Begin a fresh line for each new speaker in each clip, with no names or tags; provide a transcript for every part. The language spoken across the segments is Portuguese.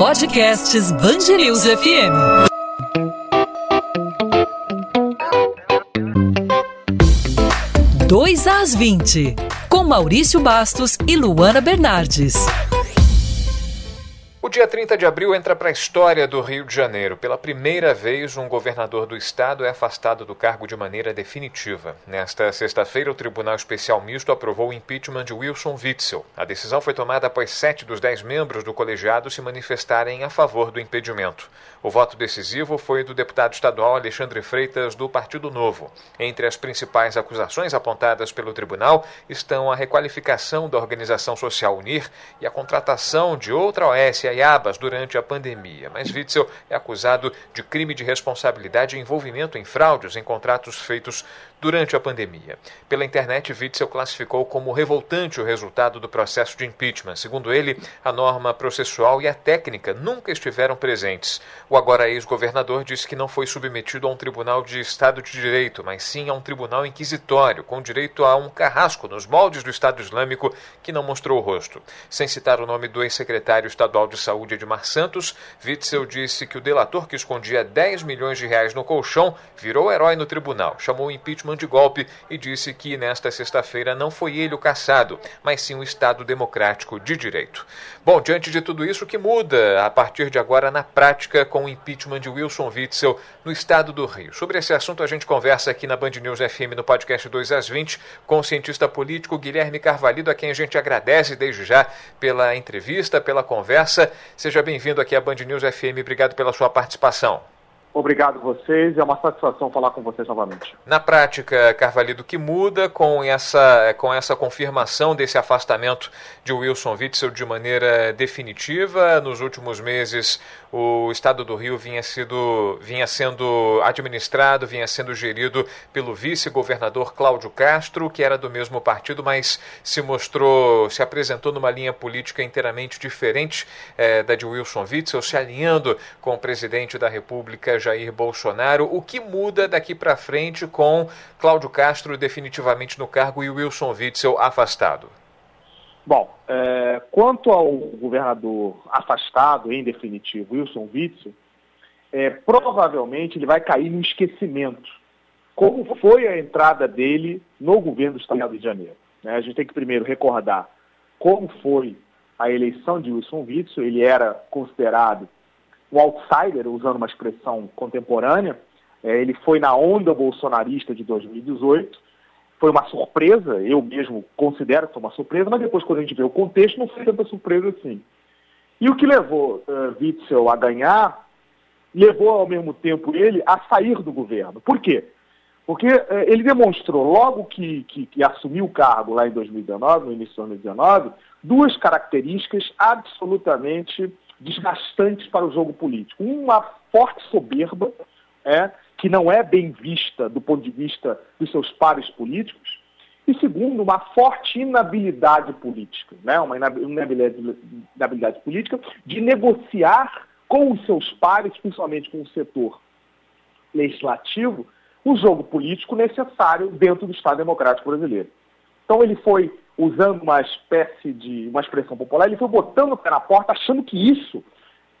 Podcasts Bangerils FM. Dois às 20, com Maurício Bastos e Luana Bernardes.
Dia 30 de abril entra para a história do Rio de Janeiro. Pela primeira vez, um governador do estado é afastado do cargo de maneira definitiva. Nesta sexta-feira, o Tribunal Especial Misto aprovou o impeachment de Wilson Witzel. A decisão foi tomada após sete dos dez membros do colegiado se manifestarem a favor do impedimento. O voto decisivo foi do deputado estadual Alexandre Freitas, do Partido Novo. Entre as principais acusações apontadas pelo tribunal estão a requalificação da organização social Unir e a contratação de outra OS Abas durante a pandemia, mas Witzel é acusado de crime de responsabilidade e envolvimento em fraudes em contratos feitos durante a pandemia. Pela internet, Witzel classificou como revoltante o resultado do processo de impeachment. Segundo ele, a norma processual e a técnica nunca estiveram presentes. O agora ex-governador disse que não foi submetido a um tribunal de Estado de Direito, mas sim a um tribunal inquisitório, com direito a um carrasco nos moldes do Estado Islâmico que não mostrou o rosto. Sem citar o nome do ex-secretário estadual de Saúde, Edmar Santos, Witzel disse que o delator que escondia 10 milhões de reais no colchão virou herói no tribunal, chamou o impeachment de golpe e disse que nesta sexta-feira não foi ele o caçado, mas sim o Estado Democrático de Direito. Bom, diante de tudo isso, o que muda a partir de agora na prática com o impeachment de Wilson Witzel no estado do Rio? Sobre esse assunto, a gente conversa aqui na Band News FM no podcast 2 às 20 com o cientista político Guilherme Carvalho, a quem a gente agradece desde já pela entrevista, pela conversa. Seja bem-vindo aqui à Band News FM. Obrigado pela sua participação.
Obrigado a vocês, é uma satisfação falar com vocês novamente.
Na prática, Carvalho, que muda com essa, com essa confirmação desse afastamento de Wilson Witzel de maneira definitiva? Nos últimos meses, o Estado do Rio vinha, sido, vinha sendo administrado, vinha sendo gerido pelo vice-governador Cláudio Castro, que era do mesmo partido, mas se mostrou, se apresentou numa linha política inteiramente diferente eh, da de Wilson Witzel, se alinhando com o presidente da República, Jair Bolsonaro. O que muda daqui para frente com Cláudio Castro definitivamente no cargo e Wilson Witzel afastado?
Bom, é, quanto ao governador afastado, em definitivo, Wilson Witzel, é, provavelmente ele vai cair no esquecimento, como foi a entrada dele no governo do Estado de Janeiro. Né? A gente tem que primeiro recordar como foi a eleição de Wilson Witzel, ele era considerado um outsider, usando uma expressão contemporânea. É, ele foi na onda bolsonarista de 2018. Foi uma surpresa, eu mesmo considero que foi uma surpresa, mas depois, quando a gente vê o contexto, não foi tanta surpresa assim. E o que levou uh, Witzel a ganhar, levou ao mesmo tempo ele a sair do governo. Por quê? Porque uh, ele demonstrou, logo que, que, que assumiu o cargo lá em 2019, no início de 2019, duas características absolutamente desgastantes para o jogo político. Uma forte soberba, é, que não é bem vista do ponto de vista dos seus pares políticos, e segundo, uma forte inabilidade política, né, uma inabilidade, inabilidade política de negociar com os seus pares, principalmente com o setor legislativo, o jogo político necessário dentro do Estado Democrático Brasileiro. Então ele foi usando uma espécie de uma expressão popular, ele foi botando o pé na porta, achando que isso,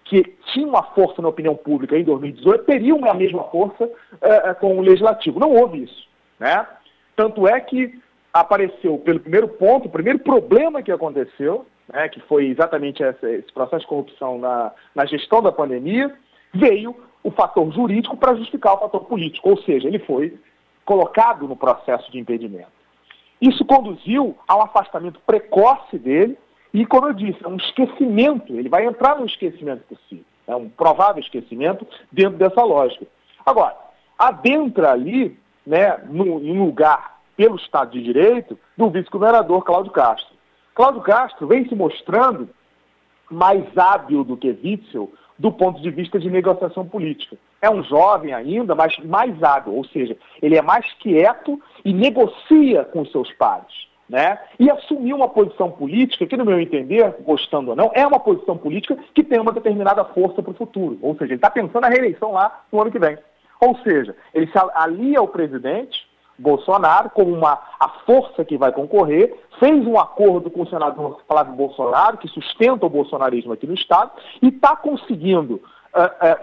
que tinha uma força na opinião pública em 2018, teria uma mesma força é, com o legislativo. Não houve isso. Né? Tanto é que apareceu, pelo primeiro ponto, o primeiro problema que aconteceu, né, que foi exatamente esse, esse processo de corrupção na, na gestão da pandemia, veio o fator jurídico para justificar o fator político, ou seja, ele foi colocado no processo de impedimento. Isso conduziu ao afastamento precoce dele e, como eu disse, é um esquecimento. Ele vai entrar no esquecimento possível. É um provável esquecimento dentro dessa lógica. Agora, adentra ali, né, no, em um lugar pelo Estado de Direito, do vice-governador Cláudio Castro. Cláudio Castro vem se mostrando mais hábil do que Witzel do ponto de vista de negociação política. É um jovem ainda, mas mais hábil, ou seja, ele é mais quieto e negocia com seus pares. Né? E assumiu uma posição política que, no meu entender, gostando ou não, é uma posição política que tem uma determinada força para o futuro. Ou seja, ele está pensando na reeleição lá no ano que vem. Ou seja, ele se alia ao presidente Bolsonaro como uma, a força que vai concorrer, fez um acordo com o senador Flávio Bolsonaro, que sustenta o bolsonarismo aqui no Estado, e está conseguindo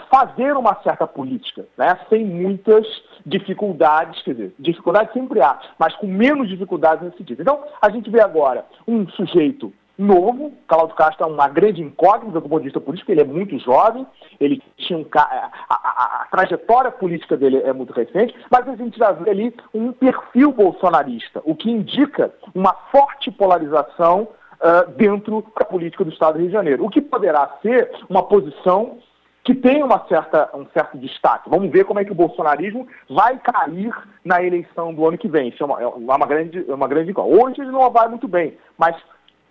fazer uma certa política, né, sem muitas dificuldades, quer dizer, dificuldades sempre há, mas com menos dificuldades nesse sentido. Então, a gente vê agora um sujeito novo. Cláudio Castro é uma grande incógnita do ponto de vista político, ele é muito jovem, ele tinha um, a, a, a, a, trajetória política dele é muito recente, mas a gente já vê ali um perfil bolsonarista, o que indica uma forte polarização uh, dentro da política do Estado do Rio de Janeiro, o que poderá ser uma posição que tem uma certa, um certo destaque. Vamos ver como é que o bolsonarismo vai cair na eleição do ano que vem. Isso é uma, é uma grande, é uma grande Hoje ele não vai muito bem, mas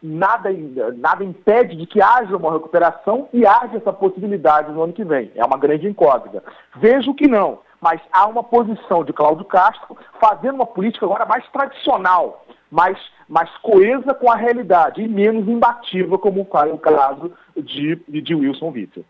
nada, nada impede de que haja uma recuperação e haja essa possibilidade no ano que vem. É uma grande incógnita. Vejo que não, mas há uma posição de Cláudio Castro fazendo uma política agora mais tradicional, mais, mais coesa com a realidade e menos imbatível, como foi o caso de, de Wilson Witzel.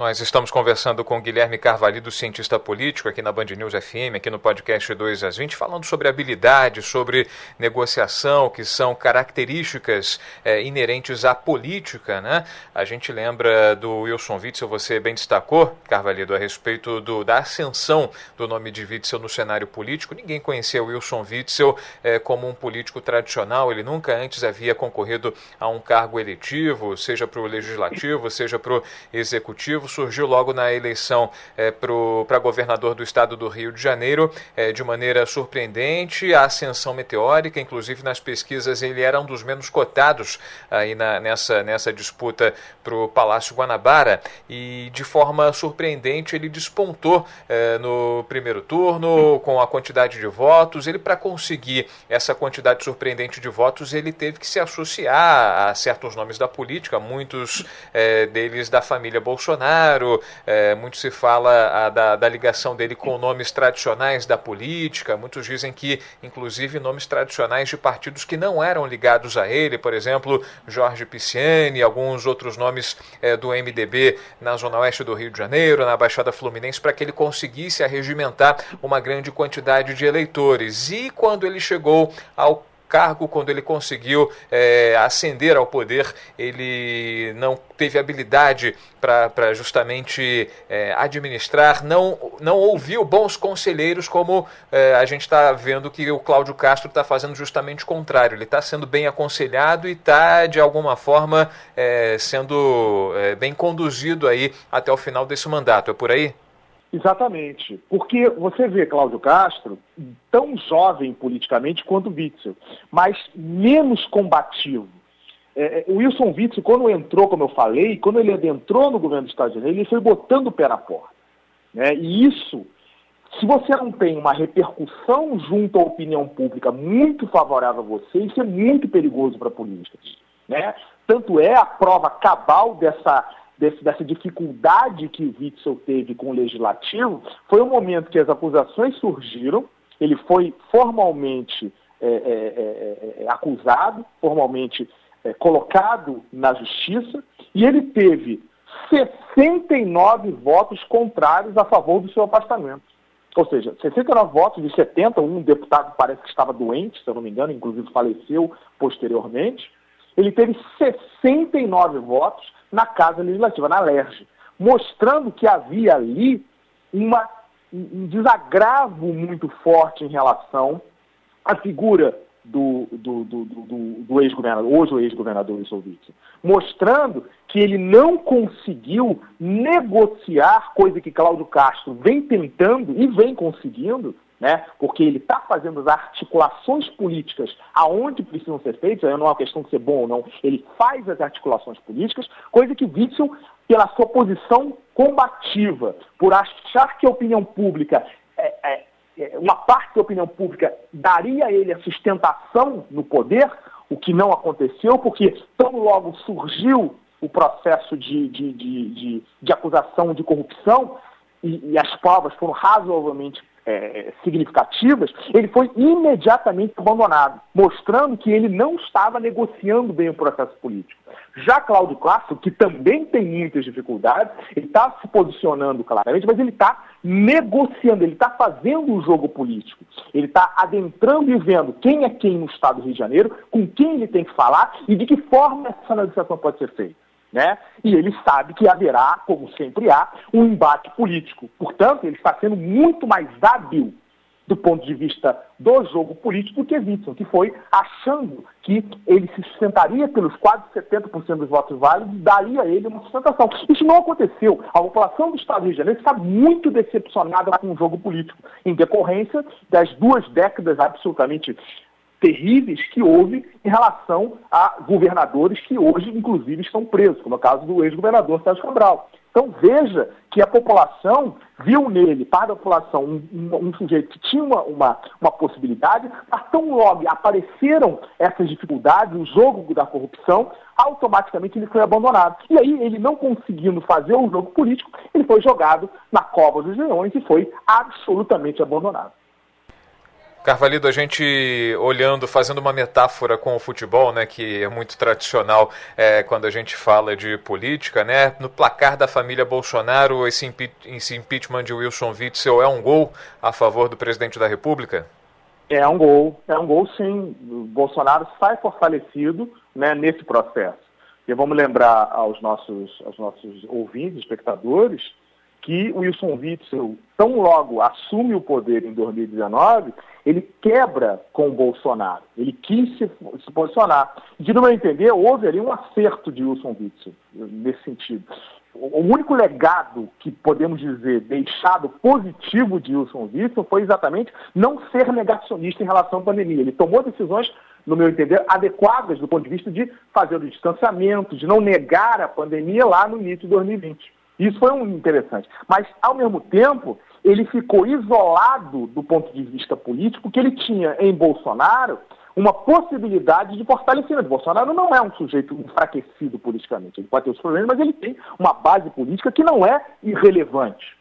Nós estamos conversando com Guilherme Carvalho, cientista político, aqui na Band News FM, aqui no podcast 2 às 20, falando sobre habilidade, sobre negociação, que são características é, inerentes à política. Né? A gente lembra do Wilson Witzel, você bem destacou, Carvalho, a respeito do, da ascensão do nome de Witzel no cenário político. Ninguém conhecia o Wilson Witzel é, como um político tradicional, ele nunca antes havia concorrido a um cargo eletivo, seja para o legislativo, seja para o executivo surgiu logo na eleição é, para governador do estado do Rio de Janeiro é, de maneira surpreendente, a ascensão meteórica, inclusive nas pesquisas ele era um dos menos cotados aí na, nessa, nessa disputa para o Palácio Guanabara e de forma surpreendente ele despontou é, no primeiro turno com a quantidade de votos. Ele para conseguir essa quantidade surpreendente de votos ele teve que se associar a certos nomes da política, muitos é, deles da família Bolsonaro Bolsonaro, é, muito se fala a, da, da, ligação dele com nomes tradicionais da política, muitos dizem que, inclusive, nomes tradicionais de partidos que não eram ligados a ele, por exemplo, Jorge Pisciani, alguns outros nomes é, do MDB na Zona Oeste do Rio de Janeiro, na Baixada Fluminense, para que ele conseguisse arregimentar uma grande quantidade de eleitores. E quando ele chegou ao cargo, quando ele conseguiu é, ascender ao poder, ele não teve habilidade para justamente é, administrar, não, não ouviu bons conselheiros, como é, a gente está vendo que o Cláudio Castro está fazendo justamente o contrário. Ele está sendo bem aconselhado e está, de alguma forma, sendo bem conduzido aí até o final desse mandato. É por aí?
Exatamente. Porque você vê Cláudio Castro tão jovem politicamente quanto Witzel, mas menos combativo. É, é, Wilson Witzel, quando entrou, como eu falei, quando ele adentrou no governo dos Estados Unidos, ele foi botando o pé na porta. Né? E isso, se você não tem uma repercussão junto à opinião pública muito favorável a você, isso é muito perigoso para a política. Né? Tanto é a prova cabal dessa desse, dessa dificuldade que o Witzel teve com o legislativo, foi o momento que as acusações surgiram, ele foi formalmente é, é, é, é acusado, formalmente é, colocado na justiça, e ele teve 69 votos contrários a favor do seu afastamento. Ou seja, 69 votos de 70, um deputado parece que estava doente, se eu não me engano, inclusive faleceu posteriormente. Ele teve 69 votos na Casa Legislativa, na LERJ, mostrando que havia ali uma, um desagravo muito forte em relação à figura do, do, do, do, do ex-governador, hoje o ex-governador Wilson mostrando que ele não conseguiu negociar, coisa que Cláudio Castro vem tentando e vem conseguindo, né? porque ele está fazendo as articulações políticas aonde precisam ser feitas, não é uma questão de ser bom ou não, ele faz as articulações políticas, coisa que Witzel, pela sua posição combativa, por achar que a opinião pública, é, é, é, uma parte da opinião pública daria a ele a sustentação no poder, o que não aconteceu, porque tão logo surgiu o processo de, de, de, de, de acusação de corrupção, e, e, as provas foram razoavelmente é, significativas, ele foi imediatamente abandonado, mostrando que ele não estava negociando bem o processo político. Já Cláudio Castro, que também tem muitas dificuldades, ele está se posicionando claramente, mas ele está negociando, ele está fazendo o jogo político. Ele está adentrando e vendo quem é quem no Estado do Rio de Janeiro, com quem ele tem que falar e de que forma essa negociação pode ser feita. Né? E ele sabe que haverá, como sempre há, um embate político. Portanto, ele está sendo muito mais hábil do ponto de vista do jogo político do que Witson, que foi achando que ele se sustentaria pelos quase 70% dos votos válidos e daria a ele uma sustentação. Isso não aconteceu. A população do Estado do Rio de Janeiro está muito decepcionada com o jogo político, em decorrência das duas décadas absolutamente terríveis que houve em relação a governadores que hoje, inclusive, estão presos, como é o caso do ex-governador Sérgio Cabral. Então veja que a população viu nele, para a população, um, um, um sujeito que tinha uma, uma, uma, possibilidade, mas tão logo apareceram essas dificuldades, o jogo da corrupção, automaticamente ele foi abandonado. E aí, ele não conseguindo fazer o jogo político, ele foi jogado na cova dos leões e foi absolutamente abandonado.
Carvalho, a gente olhando, fazendo uma metáfora com o futebol, né, que é muito tradicional é, quando a gente fala de política, né, no placar da família Bolsonaro, esse, impe esse impeachment de Wilson Witzel é um gol a favor do presidente da República?
É um gol, é um gol sim. O Bolsonaro sai fortalecido né, nesse processo. E vamos lembrar aos nossos, aos nossos ouvintes, espectadores, que Wilson Witzel, tão logo assume o poder em 2019, ele quebra com o Bolsonaro. Ele quis se, se posicionar. De meu entender, houve ali um acerto de Wilson Witzel nesse sentido. O único legado que podemos dizer deixado positivo de Wilson Witzel foi exatamente não ser negacionista em relação à pandemia. Ele tomou decisões, no meu entender, adequadas do ponto de vista de fazer o distanciamento, de não negar a pandemia lá no início de 2020. Isso foi um interessante. Mas, ao mesmo tempo, ele ficou isolado do ponto de vista político, porque ele tinha em Bolsonaro uma possibilidade de fortalecimento. Bolsonaro não é um sujeito enfraquecido politicamente. Ele pode ter os problemas, mas ele tem uma base política que não é irrelevante.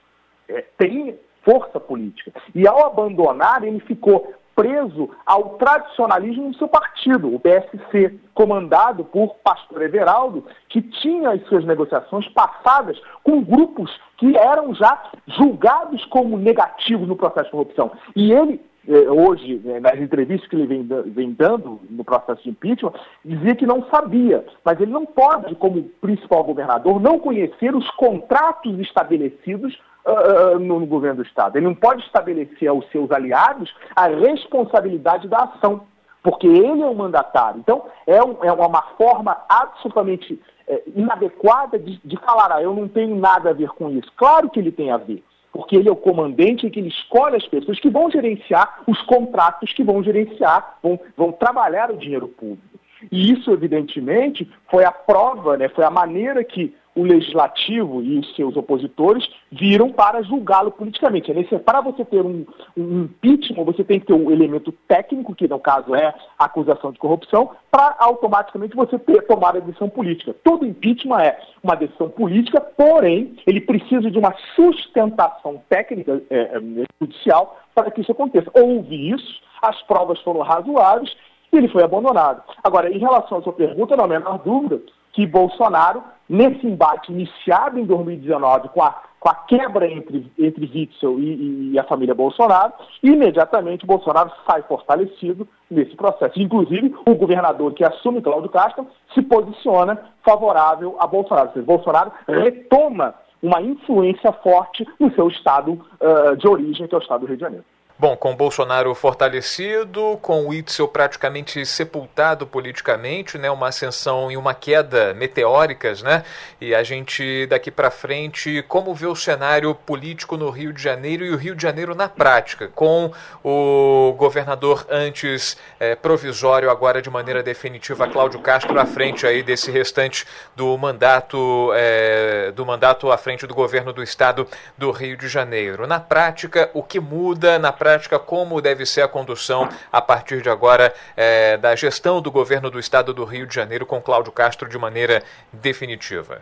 É, tem força política. E ao abandonar, ele ficou preso ao tradicionalismo do seu partido, o PSC, comandado por Pastor Everaldo, que tinha as suas negociações passadas com grupos que eram já julgados como negativos no processo de corrupção. E ele, eh, hoje, eh, nas entrevistas que ele vem, vem dando no processo de impeachment, dizia que não sabia, mas ele não pode, como principal governador, não conhecer os contratos estabelecidos uh, no, no, governo do Estado. Ele não pode estabelecer aos seus aliados a responsabilidade da ação, porque ele é o mandatário. Então, é, um, é uma forma absolutamente é, inadequada de, de falar, ah, eu não tenho nada a ver com isso. Claro que ele tem a ver porque ele é o comandante e que ele escolhe as pessoas que vão gerenciar os contratos que vão gerenciar, vão, vão trabalhar o dinheiro público. E isso, evidentemente, foi a prova, né, foi a maneira que o legislativo e os seus opositores viram para julgá-lo politicamente. É para você ter um, um, impeachment, você tem que ter um elemento técnico, que no caso é acusação de corrupção, para automaticamente você ter, tomar a decisão política. Todo impeachment é uma decisão política, porém, ele precisa de uma sustentação técnica é, é, judicial para que isso aconteça. Houve isso, as provas foram razoáveis e ele foi abandonado. Agora, em relação à sua pergunta, não há a menor dúvida que Bolsonaro, nesse embate iniciado em 2019 com a, com a quebra entre, entre Witzel e, e, a família Bolsonaro, imediatamente Bolsonaro sai fortalecido nesse processo. Inclusive, o governador que assume, Cláudio Castro, se posiciona favorável a Bolsonaro. Seja, Bolsonaro retoma uma influência forte no seu estado uh, de origem, que é o estado do Rio de Janeiro.
Bom, com Bolsonaro fortalecido, com o Itzel praticamente sepultado politicamente, né, uma ascensão e uma queda meteóricas, né? E a gente daqui para frente, como vê o cenário político no Rio de Janeiro e o Rio de Janeiro na prática, com o governador antes é, provisório, agora de maneira definitiva, Cláudio Castro à frente aí desse restante do mandato é, do mandato à frente do governo do estado do Rio de Janeiro. Na prática, o que muda na prática prática como deve ser a condução a partir de agora é, da gestão do governo do estado do Rio de Janeiro com Cláudio Castro de maneira definitiva?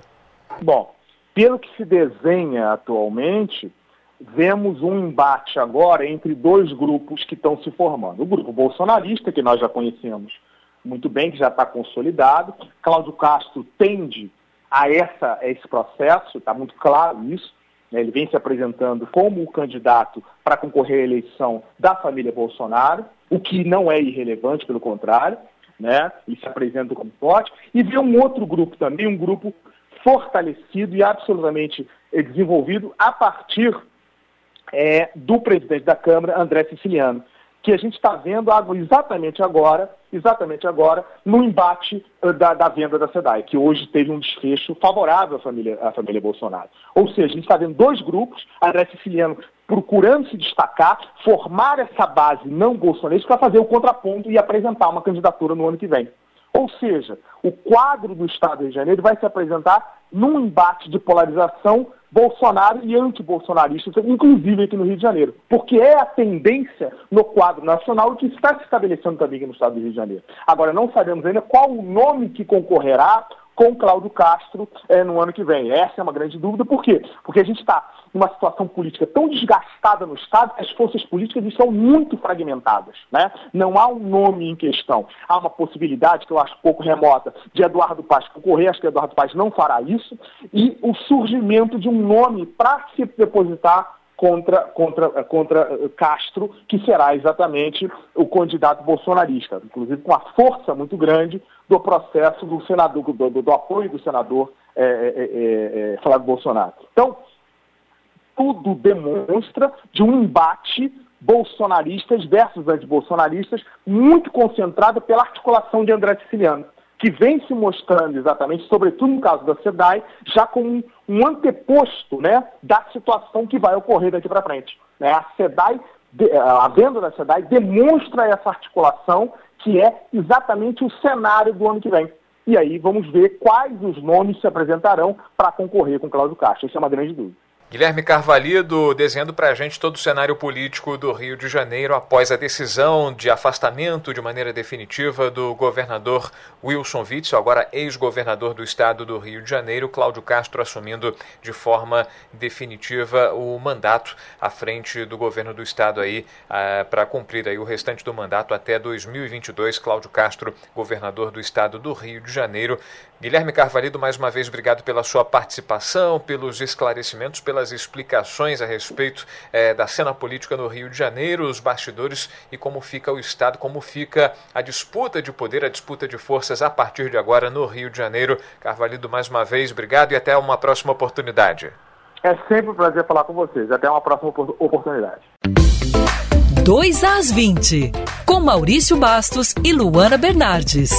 Bom, pelo que se desenha atualmente, vemos um embate agora entre dois grupos que estão se formando. O grupo bolsonarista, que nós já conhecemos muito bem, que já está consolidado. Cláudio Castro tende a, essa, a esse processo, está muito claro isso. Né? Ele vem se apresentando como o candidato para concorrer à eleição da família Bolsonaro, o que não é irrelevante, pelo contrário. Né? Ele se apresenta como forte. E vê um outro grupo também, um grupo fortalecido e absolutamente desenvolvido a partir é, do presidente da Câmara, André Siciliano, que a gente está vendo exatamente agora, exatamente agora, no embate da, da, venda da SEDAI, que hoje teve um desfecho favorável à família, à família Bolsonaro. Ou seja, a gente está vendo dois grupos, André Siciliano procurando se destacar, formar essa base não bolsonarista para fazer o contraponto e apresentar uma candidatura no ano que vem. Ou seja, o quadro do Estado de Janeiro vai se apresentar num embate de polarização Bolsonaro e anti-bolsonaristas, inclusive aqui no Rio de Janeiro. Porque é a tendência no quadro nacional que está se estabelecendo também aqui no estado do Rio de Janeiro. Agora, não sabemos ainda qual o nome que concorrerá com Cláudio Castro é, no ano que vem. Essa é uma grande dúvida. Por quê? Porque a gente está numa situação política tão desgastada no Estado que as forças políticas estão muito fragmentadas. Né? Não há um nome em questão. Há uma possibilidade, que eu acho pouco remota, de Eduardo Paz concorrer, acho que Eduardo Paz não fará isso, e o surgimento de um nome para se depositar contra, contra, contra Castro, que será exatamente o candidato bolsonarista, inclusive com a força muito grande do processo do senador, do, do, do apoio do senador é, é, é Flávio Bolsonaro. Então, tudo demonstra de um embate bolsonaristas versus antibolsonaristas muito concentrado pela articulação de André Siciliano que vem se mostrando exatamente, sobretudo no caso da SEDAI, já como um, anteposto né, da situação que vai ocorrer daqui para frente. Né? A SEDAI, a venda da SEDAI demonstra essa articulação que é exatamente o cenário do ano que vem. E aí vamos ver quais os nomes se apresentarão para concorrer com Cláudio Castro. Isso é uma grande dúvida.
Guilherme Carvalho desenhando para a gente todo o cenário político do Rio de Janeiro após a decisão de afastamento de maneira definitiva do governador Wilson Witzel, agora ex-governador do estado do Rio de Janeiro, Cláudio Castro assumindo de forma definitiva o mandato à frente do governo do estado aí ah, para cumprir aí o restante do mandato até 2022. Cláudio Castro, governador do estado do Rio de Janeiro. Guilherme Carvalho, mais uma vez obrigado pela sua participação, pelos esclarecimentos, pela pelas explicações a respeito é, da cena política no Rio de Janeiro, os bastidores e como fica o Estado, como fica a disputa de poder, a disputa de forças a partir de agora no Rio de Janeiro. Carvalho, mais uma vez, obrigado e até uma próxima oportunidade.
É sempre um prazer falar com vocês. Até uma próxima oportunidade.
2 às 20, com Maurício Bastos e Luana Bernardes.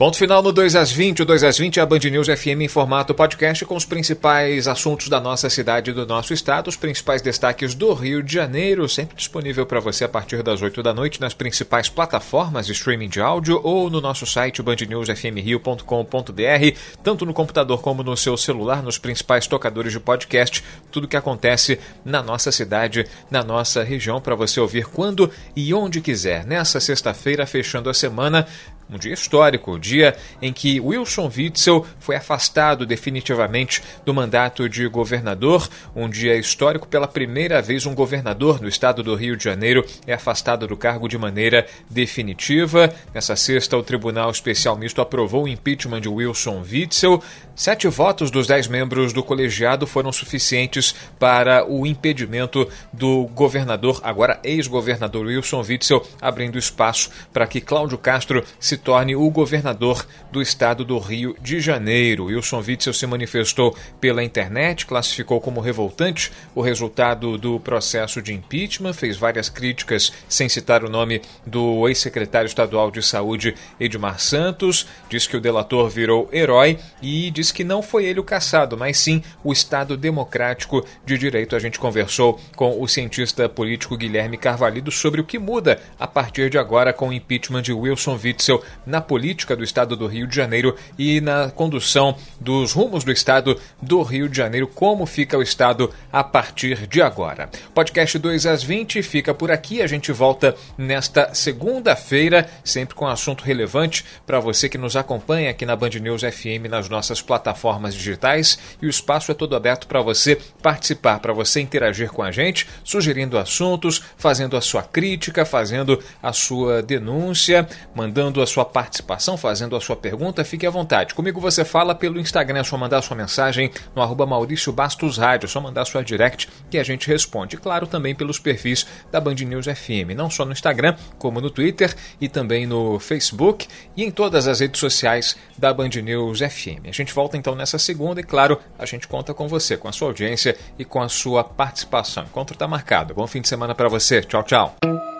Ponto final no 2 às 20. O 2 às 20 é a Band News FM em formato podcast com os principais assuntos da nossa cidade e do nosso estado, os principais destaques do Rio de Janeiro, sempre disponível para você a partir das 8 da noite nas principais plataformas de streaming de áudio ou no nosso site bandnewsfmrio.com.br, tanto no computador como no seu celular, nos principais tocadores de podcast, tudo que acontece na nossa cidade, na nossa região, para você ouvir quando e onde quiser. Nessa sexta-feira, fechando a semana, um dia histórico, o dia em que Wilson Witzel foi afastado definitivamente do mandato de governador, um dia histórico pela primeira vez um governador do estado do Rio de Janeiro é afastado do cargo de maneira definitiva. Nessa sexta, o Tribunal Especial Misto aprovou o impeachment de Wilson Witzel. Sete votos dos dez membros do colegiado foram suficientes para o impedimento do governador, agora ex-governador Wilson Witzel, abrindo espaço para que Cláudio Castro se torne o governador do estado do Rio de Janeiro. Wilson Witzel se manifestou pela internet, classificou como revoltante o resultado do processo de impeachment, fez várias críticas sem citar o nome do ex-secretário estadual de saúde Edmar Santos, disse que o delator virou herói e disse que não foi ele o caçado, mas sim o Estado Democrático de Direito. A gente conversou com o cientista político Guilherme Carvalho sobre o que muda a partir de agora com o impeachment de Wilson Witzel na política do estado do Rio de Janeiro e na condução dos rumos do estado do Rio de Janeiro, como fica o estado a partir de agora. Podcast 2 às 20 fica por aqui, a gente volta nesta segunda-feira, sempre com assunto relevante para você que nos acompanha aqui na Band News FM nas nossas plataformas digitais. E o espaço é todo aberto para você participar, para você interagir com a gente, sugerindo assuntos, fazendo a sua crítica, fazendo a sua denúncia, mandando a sua participação, fazendo a sua pergunta. Fique à vontade. Comigo você fala pelo Instagram, é só mandar sua mensagem no arroba Maurício Bastos Rádio, é só mandar sua direct que a gente responde. Claro, também pelos perfis da Band News FM, não só no Instagram, como no Twitter e também no Facebook e em todas as redes sociais da Band News FM. A gente volta então nessa segunda e, claro, a gente conta com você, com a sua audiência e com a sua participação. O encontro está marcado. Bom fim de semana para você. Tchau, tchau.